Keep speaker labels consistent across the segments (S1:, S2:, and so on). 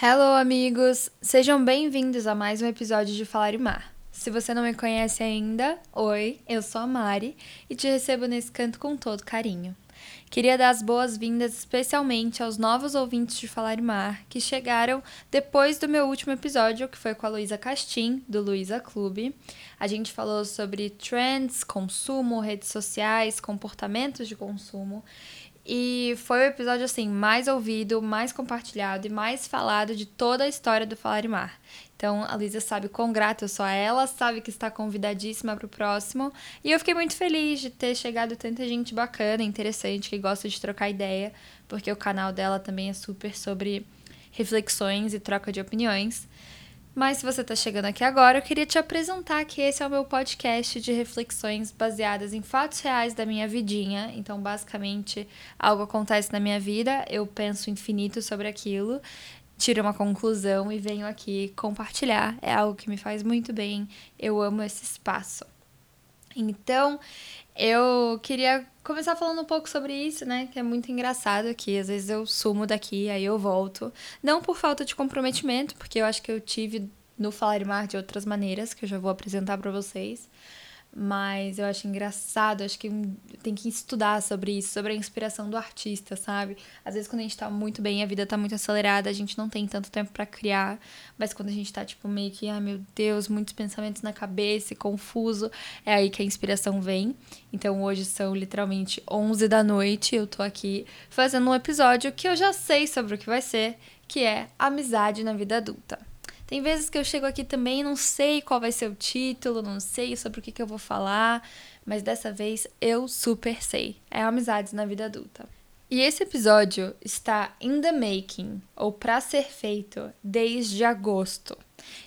S1: Hello, amigos! Sejam bem-vindos a mais um episódio de Falar e Mar. Se você não me conhece ainda, oi, eu sou a Mari e te recebo nesse canto com todo carinho. Queria dar as boas-vindas especialmente aos novos ouvintes de Falar e Mar que chegaram depois do meu último episódio, que foi com a Luísa Castim, do Luísa Clube. A gente falou sobre trends, consumo, redes sociais, comportamentos de consumo. E foi o episódio assim mais ouvido, mais compartilhado e mais falado de toda a história do Falar e Mar. Então a Lisa sabe quão grata eu sou a ela, sabe que está convidadíssima para o próximo. E eu fiquei muito feliz de ter chegado tanta gente bacana, interessante, que gosta de trocar ideia, porque o canal dela também é super sobre reflexões e troca de opiniões. Mas se você está chegando aqui agora, eu queria te apresentar que esse é o meu podcast de reflexões baseadas em fatos reais da minha vidinha. Então, basicamente, algo acontece na minha vida, eu penso infinito sobre aquilo, tiro uma conclusão e venho aqui compartilhar. É algo que me faz muito bem. Eu amo esse espaço. Então, eu queria começar falando um pouco sobre isso, né? Que é muito engraçado que às vezes eu sumo daqui, aí eu volto. Não por falta de comprometimento, porque eu acho que eu tive no Falar Mar de outras maneiras, que eu já vou apresentar para vocês. Mas eu acho engraçado, acho que tem que estudar sobre isso, sobre a inspiração do artista, sabe? Às vezes quando a gente tá muito bem, a vida tá muito acelerada, a gente não tem tanto tempo para criar, mas quando a gente tá tipo meio que, ai ah, meu Deus, muitos pensamentos na cabeça, confuso, é aí que a inspiração vem. Então hoje são literalmente 11 da noite, eu tô aqui fazendo um episódio que eu já sei sobre o que vai ser, que é amizade na vida adulta. Tem vezes que eu chego aqui também não sei qual vai ser o título, não sei sobre o que, que eu vou falar, mas dessa vez eu super sei. É amizades na vida adulta. E esse episódio está in the making, ou para ser feito, desde agosto.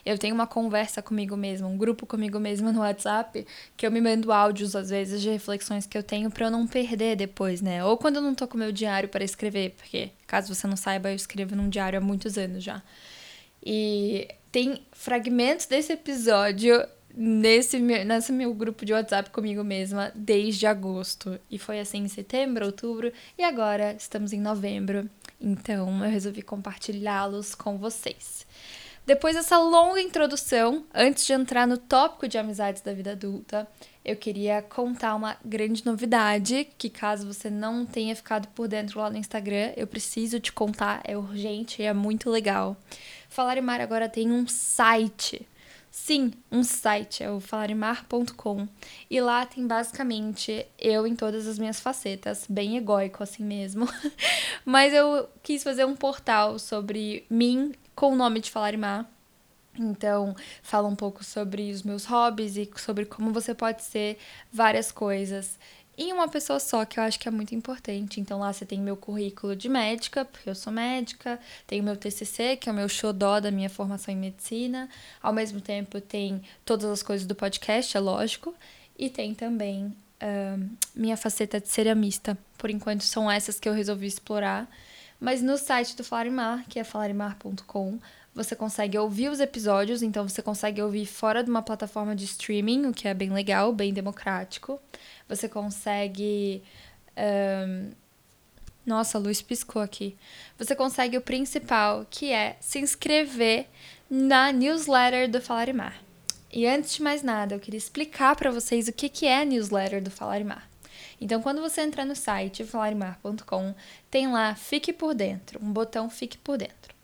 S1: Eu tenho uma conversa comigo mesma, um grupo comigo mesma no WhatsApp, que eu me mando áudios às vezes de reflexões que eu tenho para eu não perder depois, né? Ou quando eu não tô com meu diário para escrever, porque caso você não saiba, eu escrevo num diário há muitos anos já. E tem fragmentos desse episódio nesse, nesse meu grupo de WhatsApp comigo mesma desde agosto. E foi assim em setembro, outubro e agora estamos em novembro. Então eu resolvi compartilhá-los com vocês. Depois dessa longa introdução, antes de entrar no tópico de amizades da vida adulta, eu queria contar uma grande novidade que, caso você não tenha ficado por dentro lá no Instagram, eu preciso te contar, é urgente e é muito legal. Falarimar agora tem um site. Sim, um site, é o falarimar.com. E lá tem basicamente eu em todas as minhas facetas, bem egóico assim mesmo. Mas eu quis fazer um portal sobre mim com o nome de Falarimar então, fala um pouco sobre os meus hobbies e sobre como você pode ser várias coisas em uma pessoa só, que eu acho que é muito importante. Então, lá você tem meu currículo de médica, porque eu sou médica, tem o meu TCC, que é o meu xodó da minha formação em medicina. Ao mesmo tempo, tem todas as coisas do podcast, é lógico, e tem também uh, minha faceta de ceramista. Por enquanto, são essas que eu resolvi explorar. Mas no site do Falarimar, que é falarimar.com, você consegue ouvir os episódios, então você consegue ouvir fora de uma plataforma de streaming, o que é bem legal, bem democrático. Você consegue. Um... Nossa, a luz piscou aqui. Você consegue o principal, que é se inscrever na newsletter do Falarimar. E antes de mais nada, eu queria explicar para vocês o que, que é a newsletter do Falarimar. Então, quando você entrar no site falarimar.com, tem lá Fique por Dentro, um botão Fique por Dentro.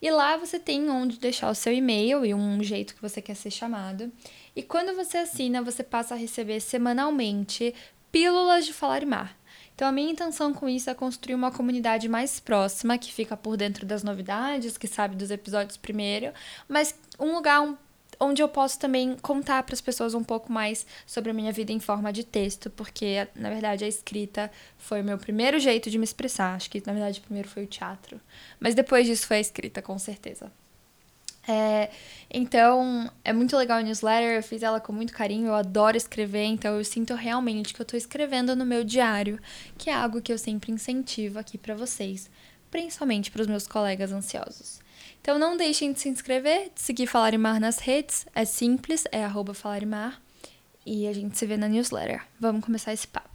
S1: E lá você tem onde deixar o seu e-mail e um jeito que você quer ser chamado. E quando você assina, você passa a receber semanalmente pílulas de falar. Então, a minha intenção com isso é construir uma comunidade mais próxima, que fica por dentro das novidades, que sabe dos episódios primeiro, mas um lugar um onde eu posso também contar para as pessoas um pouco mais sobre a minha vida em forma de texto, porque na verdade a escrita foi o meu primeiro jeito de me expressar. Acho que na verdade primeiro foi o teatro, mas depois disso foi a escrita, com certeza. É, então, é muito legal a newsletter, eu fiz ela com muito carinho, eu adoro escrever, então eu sinto realmente que eu estou escrevendo no meu diário, que é algo que eu sempre incentivo aqui para vocês, principalmente para os meus colegas ansiosos. Então não deixem de se inscrever, de seguir Falarimar nas redes. É simples, é arroba Falarimar. E a gente se vê na newsletter. Vamos começar esse papo.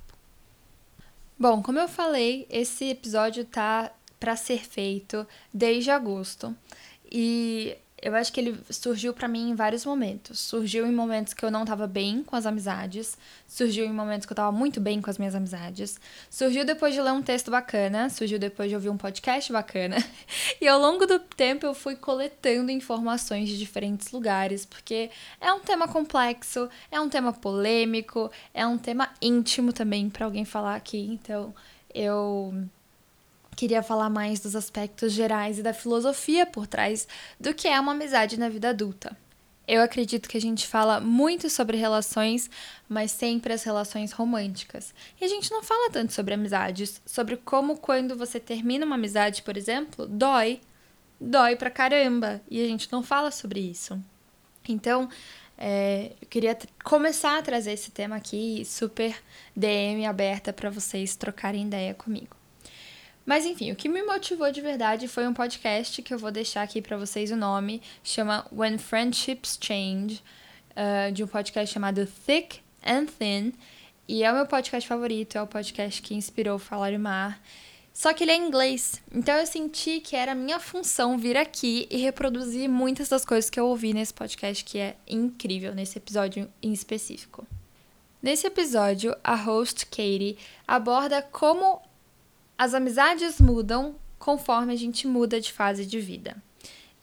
S1: Bom, como eu falei, esse episódio tá para ser feito desde agosto. E eu acho que ele surgiu para mim em vários momentos. Surgiu em momentos que eu não tava bem com as amizades, surgiu em momentos que eu tava muito bem com as minhas amizades, surgiu depois de ler um texto bacana, surgiu depois de ouvir um podcast bacana. E ao longo do tempo eu fui coletando informações de diferentes lugares, porque é um tema complexo, é um tema polêmico, é um tema íntimo também para alguém falar aqui, então eu queria falar mais dos aspectos gerais e da filosofia por trás do que é uma amizade na vida adulta. Eu acredito que a gente fala muito sobre relações, mas sempre as relações românticas. E a gente não fala tanto sobre amizades, sobre como quando você termina uma amizade, por exemplo, dói. Dói pra caramba. E a gente não fala sobre isso. Então, é, eu queria começar a trazer esse tema aqui, super DM aberta para vocês trocarem ideia comigo. Mas enfim, o que me motivou de verdade foi um podcast que eu vou deixar aqui para vocês o nome, chama When Friendships Change, uh, de um podcast chamado Thick and Thin, e é o meu podcast favorito, é o podcast que inspirou Falar e Mar. Só que ele é em inglês, então eu senti que era minha função vir aqui e reproduzir muitas das coisas que eu ouvi nesse podcast, que é incrível, nesse episódio em específico. Nesse episódio, a host Katie aborda como as amizades mudam conforme a gente muda de fase de vida.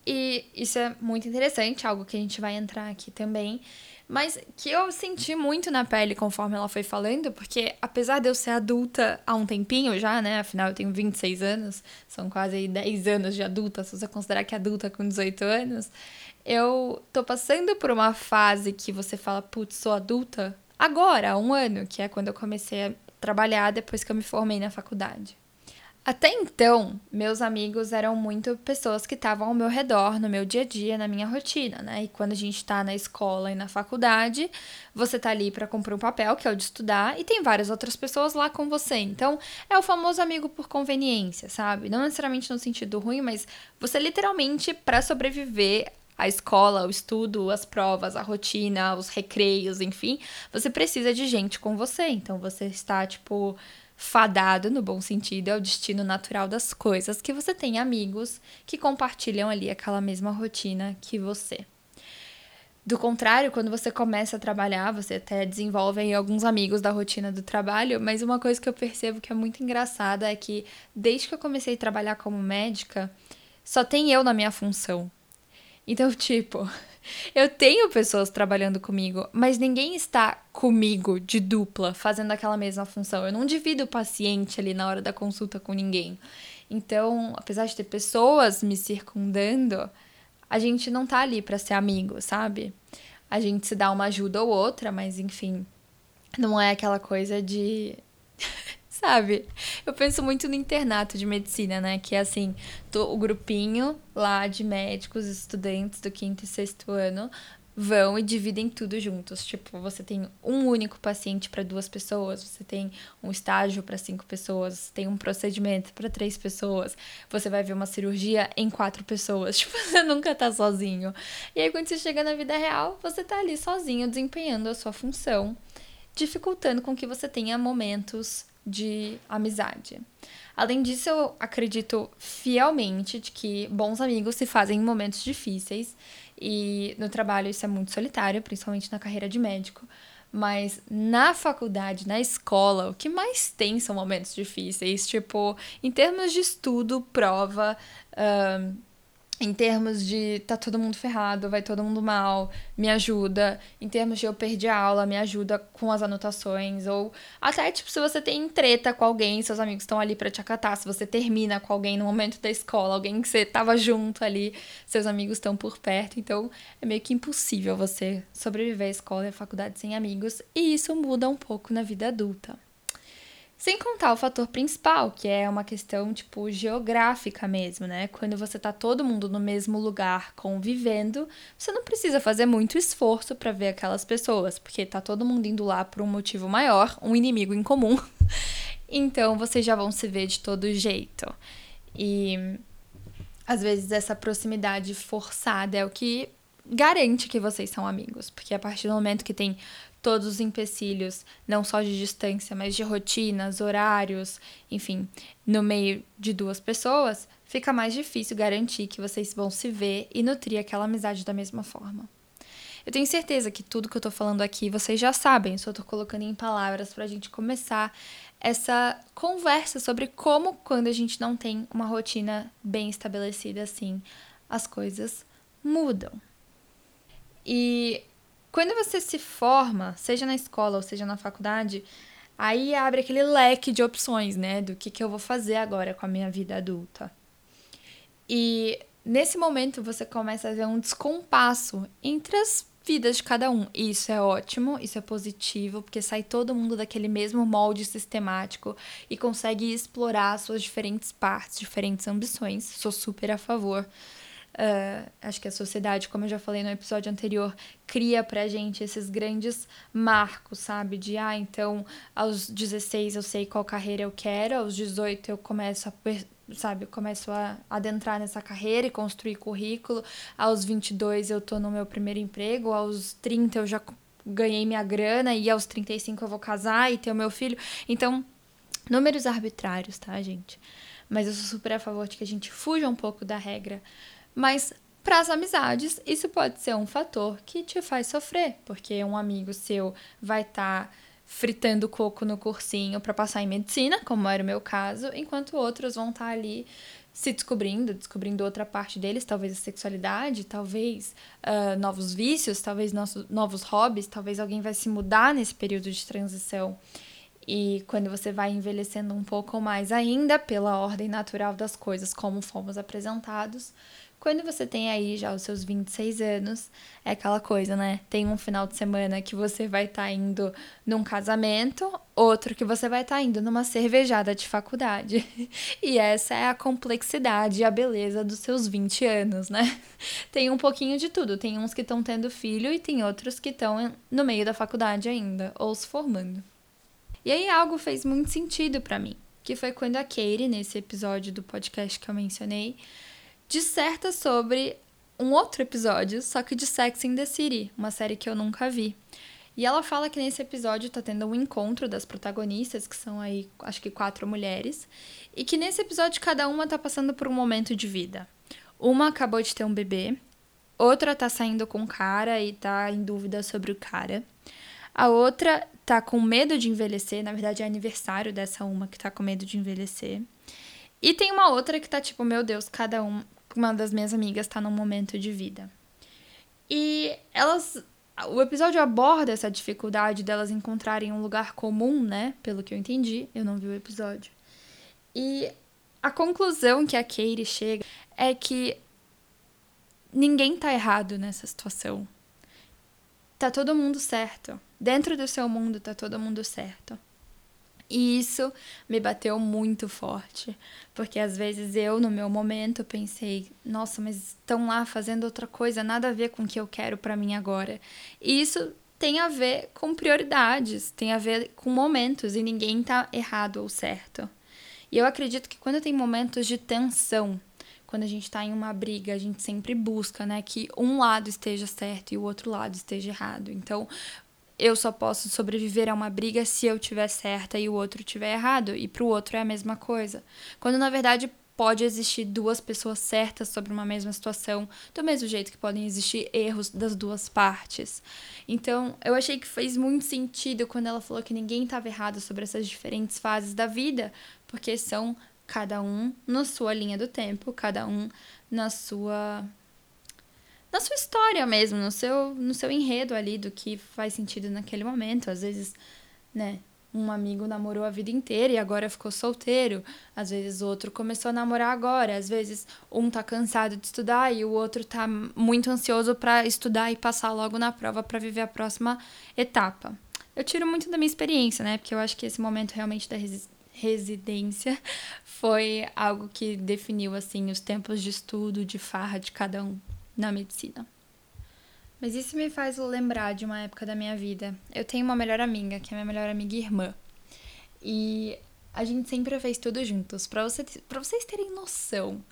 S1: E isso é muito interessante, algo que a gente vai entrar aqui também, mas que eu senti muito na pele conforme ela foi falando, porque apesar de eu ser adulta há um tempinho já, né? Afinal eu tenho 26 anos, são quase 10 anos de adulta, se você considerar que é adulta com 18 anos, eu tô passando por uma fase que você fala, putz, sou adulta agora, há um ano, que é quando eu comecei a trabalhar depois que eu me formei na faculdade. Até então, meus amigos eram muito pessoas que estavam ao meu redor, no meu dia a dia, na minha rotina, né? E quando a gente tá na escola e na faculdade, você tá ali para cumprir um papel, que é o de estudar, e tem várias outras pessoas lá com você. Então, é o famoso amigo por conveniência, sabe? Não necessariamente no sentido ruim, mas você literalmente, para sobreviver a escola, o estudo, as provas, a rotina, os recreios, enfim, você precisa de gente com você. Então, você está, tipo fadado no bom sentido, é o destino natural das coisas, que você tem amigos que compartilham ali aquela mesma rotina que você. Do contrário, quando você começa a trabalhar, você até desenvolve alguns amigos da rotina do trabalho, mas uma coisa que eu percebo que é muito engraçada é que desde que eu comecei a trabalhar como médica, só tem eu na minha função. Então, tipo, eu tenho pessoas trabalhando comigo, mas ninguém está comigo de dupla, fazendo aquela mesma função. Eu não divido o paciente ali na hora da consulta com ninguém. Então, apesar de ter pessoas me circundando, a gente não tá ali para ser amigo, sabe? A gente se dá uma ajuda ou outra, mas enfim, não é aquela coisa de sabe? Eu penso muito no internato de medicina, né? Que é assim, o grupinho lá de médicos, estudantes do quinto e sexto ano vão e dividem tudo juntos. Tipo, você tem um único paciente para duas pessoas, você tem um estágio para cinco pessoas, você tem um procedimento para três pessoas, você vai ver uma cirurgia em quatro pessoas. Tipo, você nunca tá sozinho. E aí, quando você chega na vida real, você tá ali sozinho, desempenhando a sua função, dificultando com que você tenha momentos de amizade. Além disso, eu acredito fielmente de que bons amigos se fazem em momentos difíceis e no trabalho isso é muito solitário, principalmente na carreira de médico. Mas na faculdade, na escola, o que mais tem são momentos difíceis. Tipo, em termos de estudo, prova, uh, em termos de tá todo mundo ferrado, vai todo mundo mal, me ajuda. Em termos de eu perdi a aula, me ajuda com as anotações. Ou até, tipo, se você tem treta com alguém, seus amigos estão ali para te acatar. Se você termina com alguém no momento da escola, alguém que você tava junto ali, seus amigos estão por perto. Então, é meio que impossível você sobreviver à escola e à faculdade sem amigos. E isso muda um pouco na vida adulta. Sem contar o fator principal, que é uma questão, tipo, geográfica mesmo, né? Quando você tá todo mundo no mesmo lugar convivendo, você não precisa fazer muito esforço para ver aquelas pessoas, porque tá todo mundo indo lá por um motivo maior, um inimigo em comum. então, vocês já vão se ver de todo jeito. E às vezes essa proximidade forçada é o que garante que vocês são amigos, porque a partir do momento que tem todos os empecilhos, não só de distância, mas de rotinas, horários, enfim, no meio de duas pessoas, fica mais difícil garantir que vocês vão se ver e nutrir aquela amizade da mesma forma. Eu tenho certeza que tudo que eu tô falando aqui vocês já sabem, só tô colocando em palavras pra gente começar essa conversa sobre como, quando a gente não tem uma rotina bem estabelecida assim, as coisas mudam. E quando você se forma, seja na escola ou seja na faculdade, aí abre aquele leque de opções, né? Do que, que eu vou fazer agora com a minha vida adulta. E nesse momento você começa a ver um descompasso entre as vidas de cada um. E isso é ótimo, isso é positivo, porque sai todo mundo daquele mesmo molde sistemático e consegue explorar suas diferentes partes, diferentes ambições. Sou super a favor. Uh, acho que a sociedade, como eu já falei no episódio anterior, cria pra gente esses grandes marcos, sabe? De, ah, então aos 16 eu sei qual carreira eu quero, aos 18 eu começo a sabe, eu começo a adentrar nessa carreira e construir currículo. Aos 22 eu tô no meu primeiro emprego, aos 30 eu já ganhei minha grana e aos 35 eu vou casar e ter o meu filho. Então, números arbitrários, tá, gente? Mas eu sou super a favor de que a gente fuja um pouco da regra. Mas para as amizades, isso pode ser um fator que te faz sofrer, porque um amigo seu vai estar tá fritando coco no cursinho para passar em medicina, como era o meu caso, enquanto outros vão estar tá ali se descobrindo, descobrindo outra parte deles, talvez a sexualidade, talvez uh, novos vícios, talvez nosso, novos hobbies, talvez alguém vai se mudar nesse período de transição. E quando você vai envelhecendo um pouco mais ainda, pela ordem natural das coisas, como fomos apresentados, quando você tem aí já os seus 26 anos, é aquela coisa, né? Tem um final de semana que você vai estar tá indo num casamento, outro que você vai estar tá indo numa cervejada de faculdade. E essa é a complexidade e a beleza dos seus 20 anos, né? Tem um pouquinho de tudo. Tem uns que estão tendo filho e tem outros que estão no meio da faculdade ainda, ou se formando. E aí algo fez muito sentido para mim, que foi quando a Katie, nesse episódio do podcast que eu mencionei, disserta sobre um outro episódio, só que de Sex in the City, uma série que eu nunca vi. E ela fala que nesse episódio tá tendo um encontro das protagonistas, que são aí, acho que quatro mulheres, e que nesse episódio cada uma tá passando por um momento de vida. Uma acabou de ter um bebê, outra tá saindo com um cara e tá em dúvida sobre o cara. A outra tá com medo de envelhecer, na verdade é aniversário dessa uma que tá com medo de envelhecer. E tem uma outra que tá tipo, meu Deus, cada um, uma das minhas amigas está num momento de vida. E elas. O episódio aborda essa dificuldade delas encontrarem um lugar comum, né? Pelo que eu entendi, eu não vi o episódio. E a conclusão que a Katie chega é que ninguém tá errado nessa situação. Tá todo mundo certo. Dentro do seu mundo tá todo mundo certo. E isso me bateu muito forte, porque às vezes eu, no meu momento, pensei: nossa, mas estão lá fazendo outra coisa, nada a ver com o que eu quero para mim agora. E isso tem a ver com prioridades, tem a ver com momentos, e ninguém tá errado ou certo. E eu acredito que quando tem momentos de tensão, quando a gente está em uma briga, a gente sempre busca, né, que um lado esteja certo e o outro lado esteja errado. Então, eu só posso sobreviver a uma briga se eu tiver certa e o outro tiver errado, e pro outro é a mesma coisa. Quando na verdade pode existir duas pessoas certas sobre uma mesma situação, do mesmo jeito que podem existir erros das duas partes. Então, eu achei que fez muito sentido quando ela falou que ninguém estava errado sobre essas diferentes fases da vida, porque são cada um na sua linha do tempo, cada um na sua na sua história mesmo, no seu, no seu enredo ali do que faz sentido naquele momento. Às vezes, né, um amigo namorou a vida inteira e agora ficou solteiro. Às vezes outro começou a namorar agora. Às vezes um tá cansado de estudar e o outro tá muito ansioso para estudar e passar logo na prova para viver a próxima etapa. Eu tiro muito da minha experiência, né? Porque eu acho que esse momento realmente da resi residência foi algo que definiu assim os tempos de estudo, de farra de cada um na medicina. Mas isso me faz lembrar de uma época da minha vida. Eu tenho uma melhor amiga, que é minha melhor amiga irmã. E a gente sempre fez tudo juntos. Para você, pra vocês terem noção,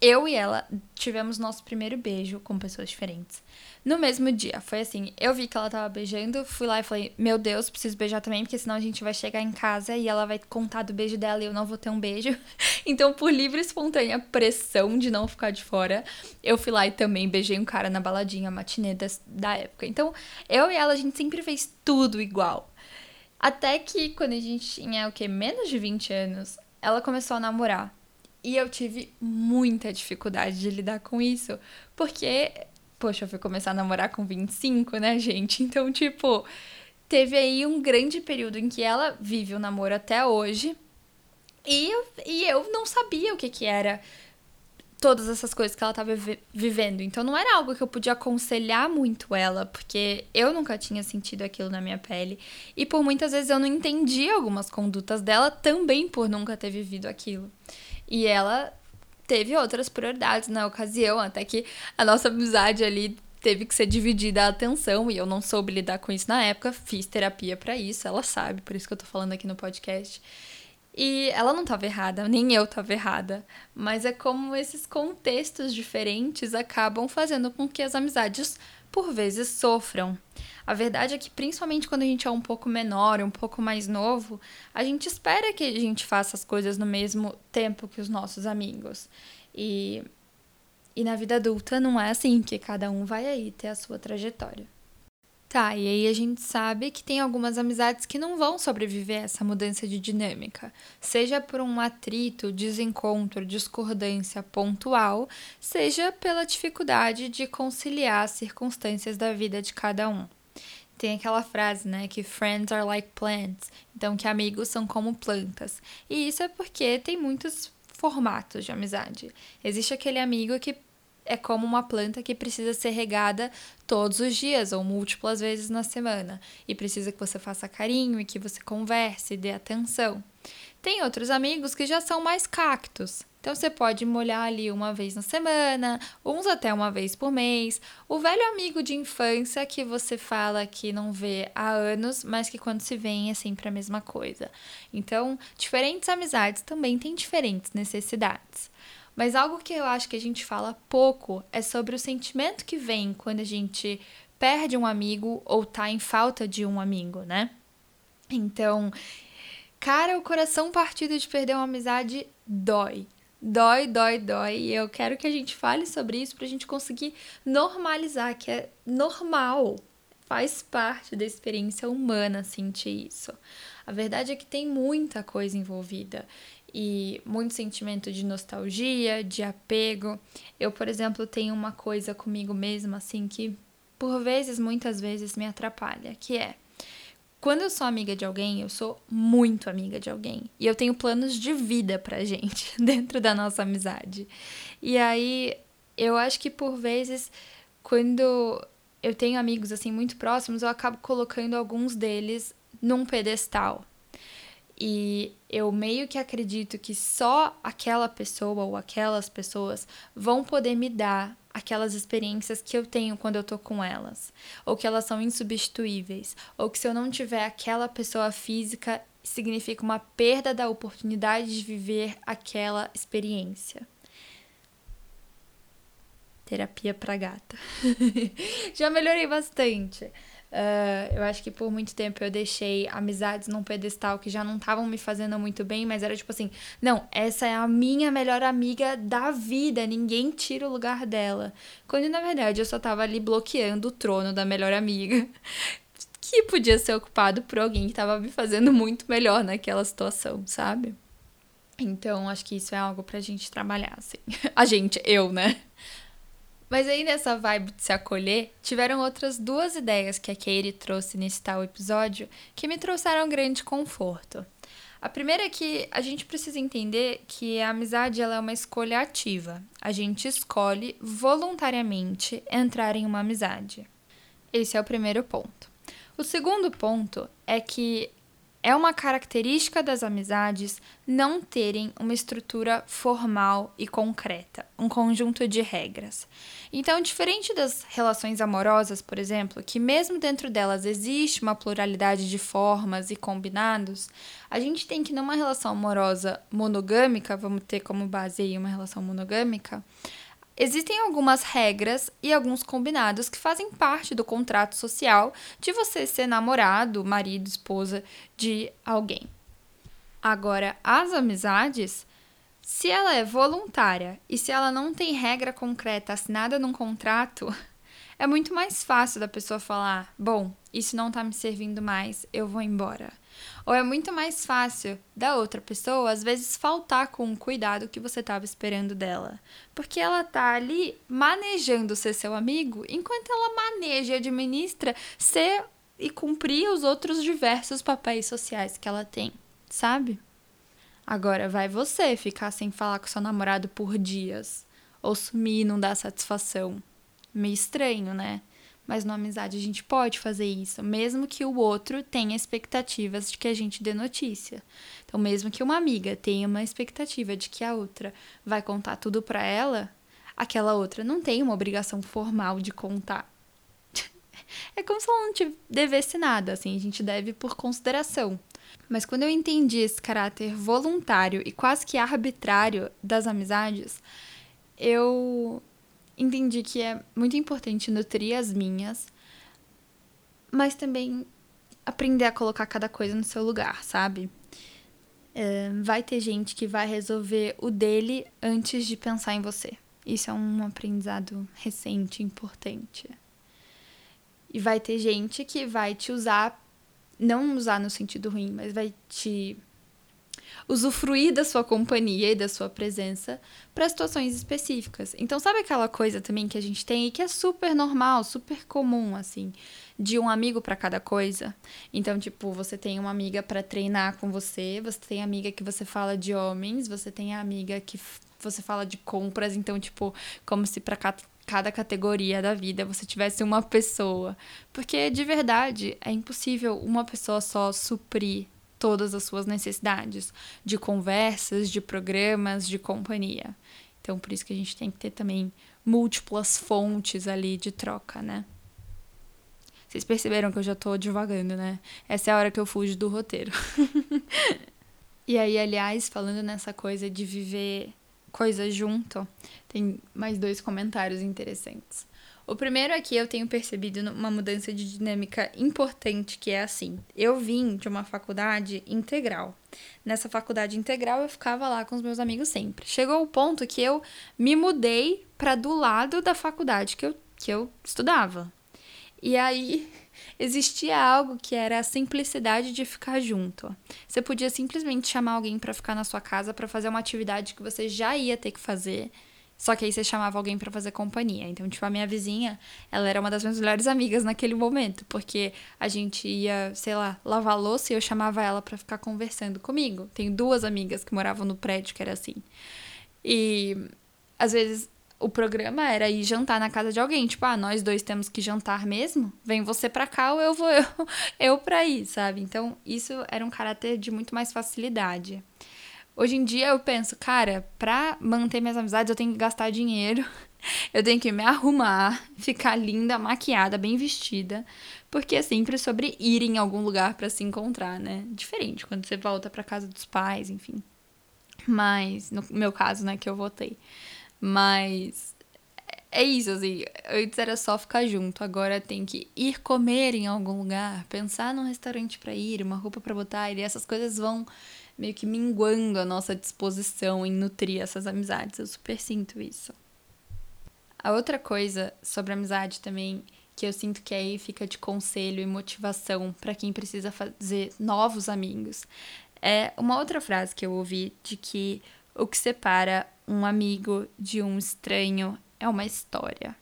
S1: eu e ela tivemos nosso primeiro beijo com pessoas diferentes. No mesmo dia. Foi assim, eu vi que ela tava beijando, fui lá e falei, meu Deus, preciso beijar também, porque senão a gente vai chegar em casa e ela vai contar do beijo dela e eu não vou ter um beijo. Então, por livre e espontânea pressão de não ficar de fora, eu fui lá e também beijei um cara na baladinha matinê da época. Então, eu e ela, a gente sempre fez tudo igual. Até que quando a gente tinha o que? Menos de 20 anos, ela começou a namorar. E eu tive muita dificuldade de lidar com isso, porque, poxa, eu fui começar a namorar com 25, né, gente? Então, tipo, teve aí um grande período em que ela vive o namoro até hoje. E eu, e eu não sabia o que, que era todas essas coisas que ela estava vivendo. Então não era algo que eu podia aconselhar muito ela, porque eu nunca tinha sentido aquilo na minha pele. E por muitas vezes eu não entendia algumas condutas dela também por nunca ter vivido aquilo. E ela teve outras prioridades na ocasião, até que a nossa amizade ali teve que ser dividida a atenção e eu não soube lidar com isso na época, fiz terapia para isso, ela sabe, por isso que eu tô falando aqui no podcast. E ela não estava errada, nem eu estava errada, mas é como esses contextos diferentes acabam fazendo com que as amizades por vezes sofram. A verdade é que, principalmente quando a gente é um pouco menor, um pouco mais novo, a gente espera que a gente faça as coisas no mesmo tempo que os nossos amigos. E, e na vida adulta não é assim, que cada um vai aí ter a sua trajetória. Tá, e aí a gente sabe que tem algumas amizades que não vão sobreviver a essa mudança de dinâmica, seja por um atrito, desencontro, discordância pontual, seja pela dificuldade de conciliar as circunstâncias da vida de cada um. Tem aquela frase, né, que friends are like plants, então que amigos são como plantas. E isso é porque tem muitos formatos de amizade. Existe aquele amigo que é como uma planta que precisa ser regada todos os dias ou múltiplas vezes na semana e precisa que você faça carinho e que você converse e dê atenção. Tem outros amigos que já são mais cactos. Então você pode molhar ali uma vez na semana, uns até uma vez por mês. O velho amigo de infância que você fala que não vê há anos, mas que quando se vê é sempre a mesma coisa. Então, diferentes amizades também têm diferentes necessidades. Mas algo que eu acho que a gente fala pouco é sobre o sentimento que vem quando a gente perde um amigo ou tá em falta de um amigo, né? Então, cara, o coração partido de perder uma amizade dói. Dói, dói, dói. E eu quero que a gente fale sobre isso pra gente conseguir normalizar que é normal. Faz parte da experiência humana sentir isso. A verdade é que tem muita coisa envolvida e muito sentimento de nostalgia, de apego. Eu, por exemplo, tenho uma coisa comigo mesma assim que por vezes, muitas vezes me atrapalha, que é quando eu sou amiga de alguém, eu sou muito amiga de alguém. E eu tenho planos de vida pra gente dentro da nossa amizade. E aí, eu acho que por vezes, quando eu tenho amigos assim muito próximos, eu acabo colocando alguns deles num pedestal. E eu meio que acredito que só aquela pessoa ou aquelas pessoas vão poder me dar aquelas experiências que eu tenho quando eu tô com elas, ou que elas são insubstituíveis, ou que se eu não tiver aquela pessoa física, significa uma perda da oportunidade de viver aquela experiência. Terapia pra gata. Já melhorei bastante. Uh, eu acho que por muito tempo eu deixei amizades num pedestal que já não estavam me fazendo muito bem, mas era tipo assim: não, essa é a minha melhor amiga da vida, ninguém tira o lugar dela. Quando na verdade eu só tava ali bloqueando o trono da melhor amiga, que podia ser ocupado por alguém que tava me fazendo muito melhor naquela situação, sabe? Então acho que isso é algo pra gente trabalhar, assim. A gente, eu, né? Mas aí nessa vibe de se acolher, tiveram outras duas ideias que a Katie trouxe nesse tal episódio que me trouxeram grande conforto. A primeira é que a gente precisa entender que a amizade ela é uma escolha ativa. A gente escolhe voluntariamente entrar em uma amizade. Esse é o primeiro ponto. O segundo ponto é que é uma característica das amizades não terem uma estrutura formal e concreta, um conjunto de regras. Então, diferente das relações amorosas, por exemplo, que mesmo dentro delas existe uma pluralidade de formas e combinados, a gente tem que numa relação amorosa monogâmica, vamos ter como base aí uma relação monogâmica, Existem algumas regras e alguns combinados que fazem parte do contrato social de você ser namorado, marido, esposa de alguém. Agora, as amizades, se ela é voluntária e se ela não tem regra concreta assinada num contrato, é muito mais fácil da pessoa falar: bom, isso não tá me servindo mais, eu vou embora. Ou é muito mais fácil da outra pessoa, às vezes, faltar com o cuidado que você estava esperando dela. Porque ela tá ali manejando ser seu amigo, enquanto ela maneja e administra ser e cumprir os outros diversos papéis sociais que ela tem, sabe? Agora vai você ficar sem falar com seu namorado por dias, ou sumir e não dar satisfação. Meio estranho, né? Mas na amizade a gente pode fazer isso, mesmo que o outro tenha expectativas de que a gente dê notícia. Então, mesmo que uma amiga tenha uma expectativa de que a outra vai contar tudo para ela, aquela outra não tem uma obrigação formal de contar. é como se ela não te devesse nada, assim, a gente deve por consideração. Mas quando eu entendi esse caráter voluntário e quase que arbitrário das amizades, eu entendi que é muito importante nutrir as minhas, mas também aprender a colocar cada coisa no seu lugar, sabe? É, vai ter gente que vai resolver o dele antes de pensar em você. Isso é um aprendizado recente, importante. E vai ter gente que vai te usar, não usar no sentido ruim, mas vai te usufruir da sua companhia e da sua presença para situações específicas. Então, sabe aquela coisa também que a gente tem e que é super normal, super comum, assim, de um amigo para cada coisa? Então, tipo, você tem uma amiga para treinar com você, você tem amiga que você fala de homens, você tem amiga que você fala de compras, então, tipo, como se para cada categoria da vida você tivesse uma pessoa. Porque de verdade é impossível uma pessoa só suprir todas as suas necessidades de conversas, de programas, de companhia. Então, por isso que a gente tem que ter também múltiplas fontes ali de troca, né? Vocês perceberam que eu já tô divagando, né? Essa é a hora que eu fujo do roteiro. e aí, aliás, falando nessa coisa de viver coisas junto, tem mais dois comentários interessantes. O primeiro é que eu tenho percebido uma mudança de dinâmica importante, que é assim: eu vim de uma faculdade integral. Nessa faculdade integral eu ficava lá com os meus amigos sempre. Chegou o ponto que eu me mudei para do lado da faculdade que eu, que eu estudava. E aí existia algo que era a simplicidade de ficar junto. Você podia simplesmente chamar alguém para ficar na sua casa para fazer uma atividade que você já ia ter que fazer só que aí você chamava alguém para fazer companhia. Então, tipo, a minha vizinha, ela era uma das minhas melhores amigas naquele momento, porque a gente ia, sei lá, lavar louça e eu chamava ela para ficar conversando comigo. Tenho duas amigas que moravam no prédio que era assim. E às vezes o programa era ir jantar na casa de alguém, tipo, ah, nós dois temos que jantar mesmo? Vem você pra cá ou eu vou eu, eu pra ir, sabe? Então, isso era um caráter de muito mais facilidade. Hoje em dia eu penso, cara, pra manter minhas amizades eu tenho que gastar dinheiro, eu tenho que me arrumar, ficar linda, maquiada, bem vestida, porque é sempre sobre ir em algum lugar para se encontrar, né? Diferente quando você volta para casa dos pais, enfim. Mas, no meu caso, né, que eu votei. Mas é isso, assim. Antes era só ficar junto, agora tem que ir comer em algum lugar, pensar num restaurante para ir, uma roupa para botar, e essas coisas vão meio que minguando a nossa disposição em nutrir essas amizades. Eu super sinto isso. A outra coisa sobre amizade também que eu sinto que aí fica de conselho e motivação para quem precisa fazer novos amigos é uma outra frase que eu ouvi de que o que separa um amigo de um estranho é uma história.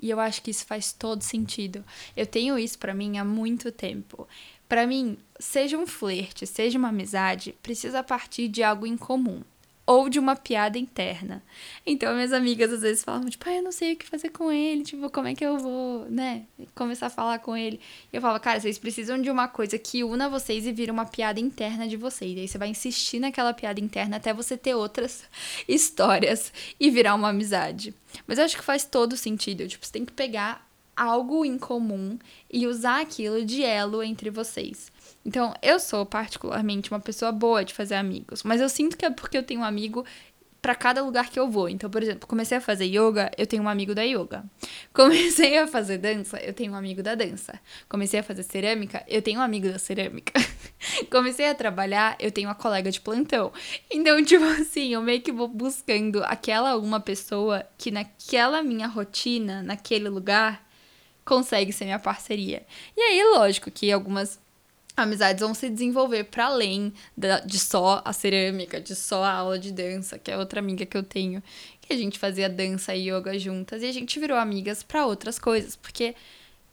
S1: E eu acho que isso faz todo sentido. Eu tenho isso para mim há muito tempo. Para mim, seja um flerte, seja uma amizade, precisa partir de algo em comum. ou de uma piada interna. Então, minhas amigas às vezes falavam, tipo, ah, eu não sei o que fazer com ele, tipo, como é que eu vou, né, começar a falar com ele. E eu falava, cara, vocês precisam de uma coisa que una vocês e vira uma piada interna de vocês. E aí você vai insistir naquela piada interna até você ter outras histórias e virar uma amizade. Mas eu acho que faz todo sentido. Tipo, você tem que pegar algo em comum e usar aquilo de elo entre vocês. Então, eu sou particularmente uma pessoa boa de fazer amigos, mas eu sinto que é porque eu tenho um amigo para cada lugar que eu vou. Então, por exemplo, comecei a fazer yoga, eu tenho um amigo da yoga. Comecei a fazer dança, eu tenho um amigo da dança. Comecei a fazer cerâmica, eu tenho um amigo da cerâmica. Comecei a trabalhar, eu tenho uma colega de plantão. Então, tipo assim, eu meio que vou buscando aquela uma pessoa que naquela minha rotina, naquele lugar, consegue ser minha parceria. E aí, lógico que algumas amizades vão se desenvolver para além da, de só a cerâmica, de só a aula de dança, que é outra amiga que eu tenho, que a gente fazia dança e yoga juntas e a gente virou amigas para outras coisas, porque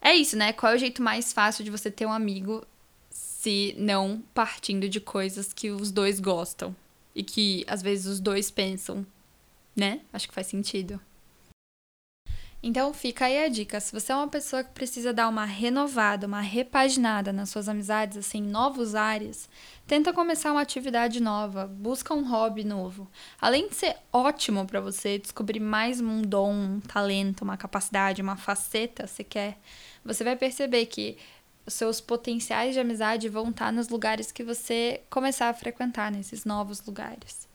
S1: é isso, né? Qual é o jeito mais fácil de você ter um amigo se não partindo de coisas que os dois gostam e que às vezes os dois pensam, né? Acho que faz sentido. Então fica aí a dica, se você é uma pessoa que precisa dar uma renovada, uma repaginada nas suas amizades, assim, novos ares, tenta começar uma atividade nova, busca um hobby novo. Além de ser ótimo para você descobrir mais um dom, um talento, uma capacidade, uma faceta você quer, você vai perceber que seus potenciais de amizade vão estar nos lugares que você começar a frequentar, nesses novos lugares.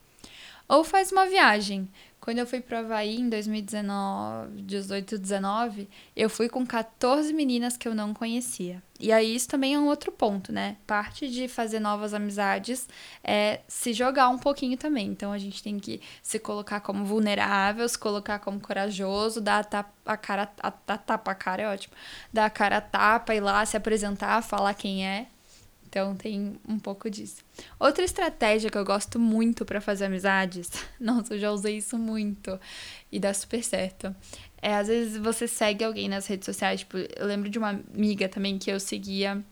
S1: Ou faz uma viagem. Quando eu fui pro Havaí em 2019, 18, 19, eu fui com 14 meninas que eu não conhecia. E aí isso também é um outro ponto, né? Parte de fazer novas amizades é se jogar um pouquinho também. Então a gente tem que se colocar como vulnerável, se colocar como corajoso, dar a, tapa, a cara a, a tapa a cara é ótimo. Dar a cara a tapa, ir lá se apresentar, falar quem é. Então tem um pouco disso. Outra estratégia que eu gosto muito para fazer amizades, nossa, eu já usei isso muito e dá super certo. É às vezes você segue alguém nas redes sociais, tipo, eu lembro de uma amiga também que eu seguia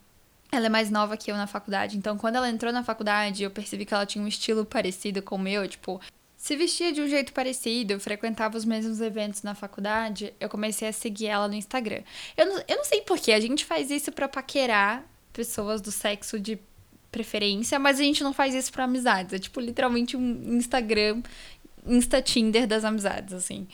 S1: ela é mais nova que eu na faculdade, então quando ela entrou na faculdade, eu percebi que ela tinha um estilo parecido com o meu, tipo, se vestia de um jeito parecido, frequentava os mesmos eventos na faculdade, eu comecei a seguir ela no Instagram. Eu não, eu não sei porquê, a gente faz isso pra paquerar pessoas do sexo de preferência, mas a gente não faz isso para amizades. É tipo literalmente um Instagram, Insta Tinder das amizades, assim.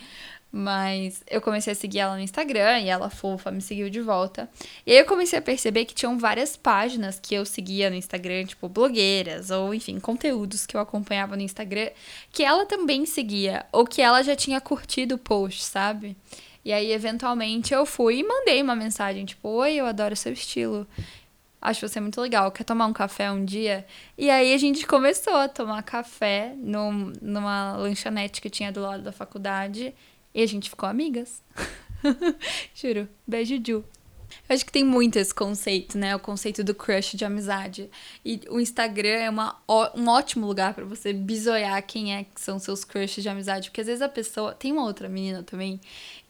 S1: Mas eu comecei a seguir ela no Instagram e ela fofa me seguiu de volta. E aí eu comecei a perceber que tinham várias páginas que eu seguia no Instagram, tipo blogueiras ou enfim, conteúdos que eu acompanhava no Instagram, que ela também seguia ou que ela já tinha curtido o post, sabe? E aí eventualmente eu fui e mandei uma mensagem tipo: "Oi, eu adoro seu estilo acho você muito legal, quer tomar um café um dia? E aí a gente começou a tomar café num, numa lanchonete que tinha do lado da faculdade e a gente ficou amigas. Juro. Beijo, Ju. Eu acho que tem muito esse conceito, né? O conceito do crush de amizade. E o Instagram é uma, um ótimo lugar para você bisoiar quem é que são seus crushes de amizade. Porque às vezes a pessoa. Tem uma outra menina também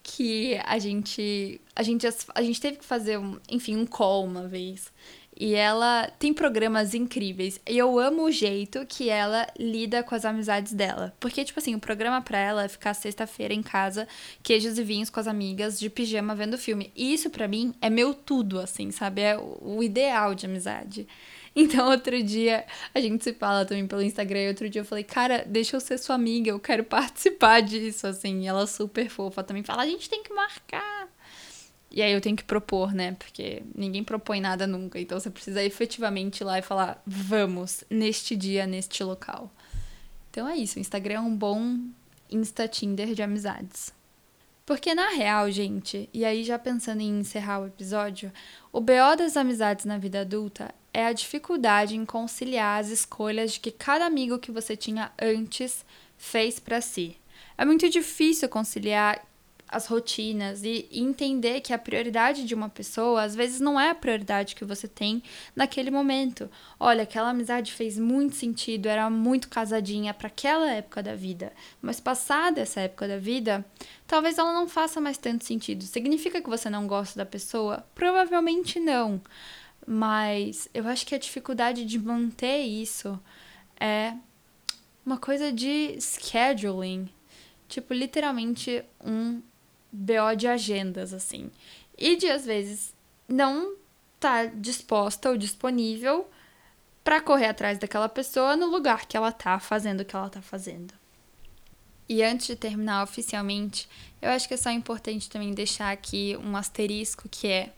S1: que a gente. A gente, a gente teve que fazer, um, enfim, um call uma vez. E ela tem programas incríveis. E eu amo o jeito que ela lida com as amizades dela. Porque, tipo assim, o programa pra ela é ficar sexta-feira em casa, queijos e vinhos com as amigas, de pijama vendo filme. E isso para mim é meu tudo, assim, sabe? É o ideal de amizade. Então, outro dia, a gente se fala também pelo Instagram. E outro dia eu falei, cara, deixa eu ser sua amiga, eu quero participar disso, assim. E ela super fofa também fala, a gente tem que marcar. E aí eu tenho que propor, né? Porque ninguém propõe nada nunca. Então você precisa efetivamente ir lá e falar: vamos, neste dia, neste local. Então é isso. O Instagram é um bom Insta Tinder de amizades. Porque na real, gente, e aí já pensando em encerrar o episódio, o BO das amizades na vida adulta é a dificuldade em conciliar as escolhas de que cada amigo que você tinha antes fez para si. É muito difícil conciliar as rotinas e entender que a prioridade de uma pessoa às vezes não é a prioridade que você tem naquele momento. Olha, aquela amizade fez muito sentido, era muito casadinha para aquela época da vida, mas passada essa época da vida, talvez ela não faça mais tanto sentido. Significa que você não gosta da pessoa? Provavelmente não. Mas eu acho que a dificuldade de manter isso é uma coisa de scheduling. Tipo, literalmente um BO de agendas, assim. E de, às vezes, não tá disposta ou disponível para correr atrás daquela pessoa no lugar que ela tá fazendo o que ela tá fazendo. E antes de terminar oficialmente, eu acho que é só importante também deixar aqui um asterisco que é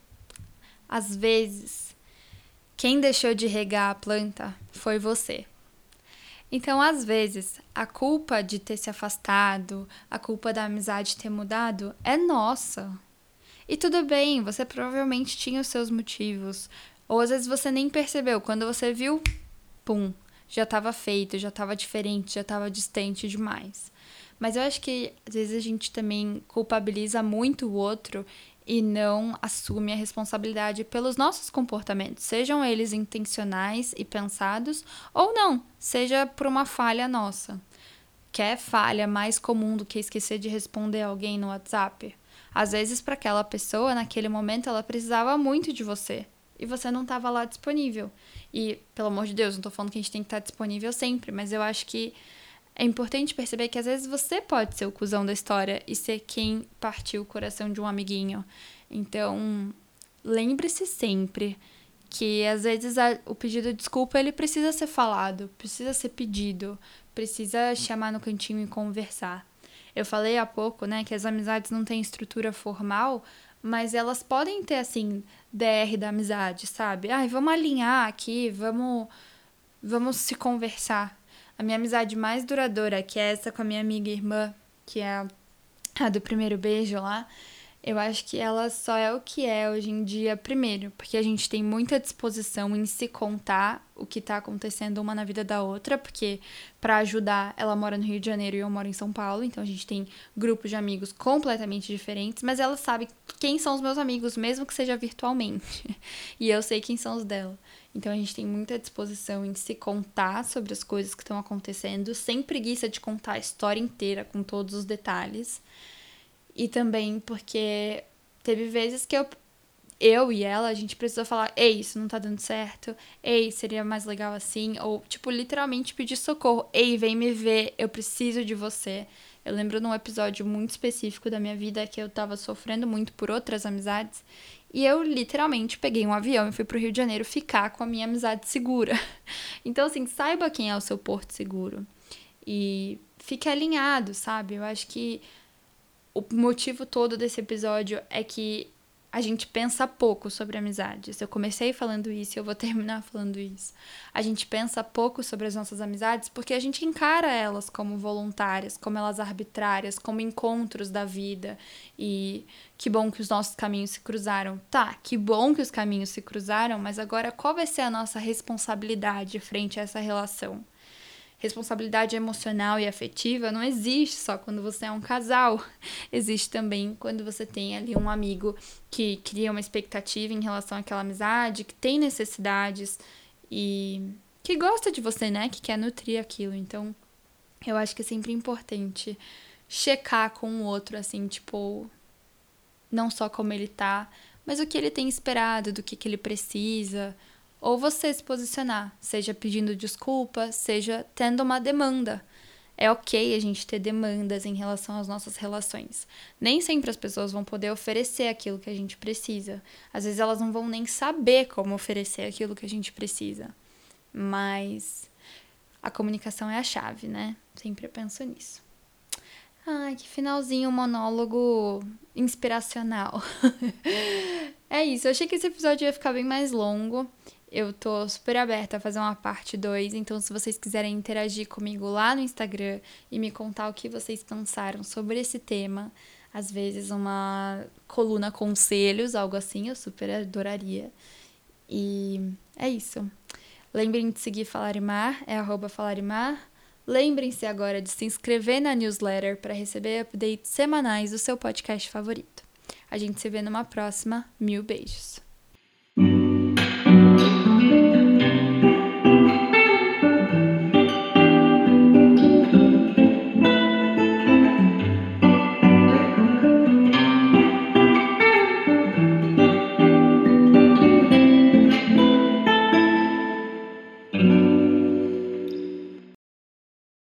S1: às vezes quem deixou de regar a planta foi você. Então, às vezes, a culpa de ter se afastado, a culpa da amizade ter mudado é nossa. E tudo bem, você provavelmente tinha os seus motivos, ou às vezes você nem percebeu, quando você viu, pum, já estava feito, já estava diferente, já estava distante demais. Mas eu acho que às vezes a gente também culpabiliza muito o outro e não assume a responsabilidade pelos nossos comportamentos, sejam eles intencionais e pensados ou não, seja por uma falha nossa. Quer falha mais comum do que esquecer de responder alguém no WhatsApp? Às vezes, para aquela pessoa, naquele momento, ela precisava muito de você e você não estava lá disponível. E, pelo amor de Deus, não estou falando que a gente tem que estar disponível sempre, mas eu acho que é importante perceber que às vezes você pode ser o cuzão da história e ser quem partiu o coração de um amiguinho. Então, lembre-se sempre que às vezes a, o pedido de desculpa ele precisa ser falado, precisa ser pedido, precisa chamar no cantinho e conversar. Eu falei há pouco, né, que as amizades não têm estrutura formal, mas elas podem ter assim DR da amizade, sabe? Ai, vamos alinhar aqui, vamos vamos se conversar. A minha amizade mais duradoura, que é essa com a minha amiga irmã, que é a do primeiro beijo lá, eu acho que ela só é o que é hoje em dia, primeiro, porque a gente tem muita disposição em se contar o que tá acontecendo uma na vida da outra, porque para ajudar, ela mora no Rio de Janeiro e eu moro em São Paulo, então a gente tem grupos de amigos completamente diferentes, mas ela sabe quem são os meus amigos, mesmo que seja virtualmente. e eu sei quem são os dela. Então a gente tem muita disposição em se contar sobre as coisas que estão acontecendo, sem preguiça de contar a história inteira com todos os detalhes. E também porque teve vezes que eu, eu e ela, a gente precisou falar: ei, isso não tá dando certo. Ei, seria mais legal assim. Ou, tipo, literalmente pedir socorro: ei, vem me ver, eu preciso de você. Eu lembro num episódio muito específico da minha vida que eu tava sofrendo muito por outras amizades. E eu literalmente peguei um avião e fui pro Rio de Janeiro ficar com a minha amizade segura. Então, assim, saiba quem é o seu porto seguro. E fique alinhado, sabe? Eu acho que o motivo todo desse episódio é que a gente pensa pouco sobre amizades. Eu comecei falando isso e eu vou terminar falando isso. A gente pensa pouco sobre as nossas amizades porque a gente encara elas como voluntárias, como elas arbitrárias, como encontros da vida. E que bom que os nossos caminhos se cruzaram. Tá, que bom que os caminhos se cruzaram, mas agora qual vai ser a nossa responsabilidade frente a essa relação? Responsabilidade emocional e afetiva não existe só quando você é um casal. Existe também quando você tem ali um amigo que cria uma expectativa em relação àquela amizade, que tem necessidades e que gosta de você, né? Que quer nutrir aquilo. Então, eu acho que é sempre importante checar com o outro, assim, tipo, não só como ele tá, mas o que ele tem esperado, do que, que ele precisa ou você se posicionar, seja pedindo desculpa, seja tendo uma demanda. É ok a gente ter demandas em relação às nossas relações. Nem sempre as pessoas vão poder oferecer aquilo que a gente precisa. Às vezes elas não vão nem saber como oferecer aquilo que a gente precisa. Mas a comunicação é a chave, né? Sempre penso nisso. Ai, que finalzinho monólogo inspiracional. é isso, eu achei que esse episódio ia ficar bem mais longo. Eu tô super aberta a fazer uma parte 2, então se vocês quiserem interagir comigo lá no Instagram e me contar o que vocês pensaram sobre esse tema, às vezes uma coluna conselhos, algo assim, eu super adoraria. E é isso. Lembrem de seguir Falarimar, é arroba Falarimar. Lembrem-se agora de se inscrever na newsletter para receber updates semanais do seu podcast favorito. A gente se vê numa próxima. Mil beijos! Thank you.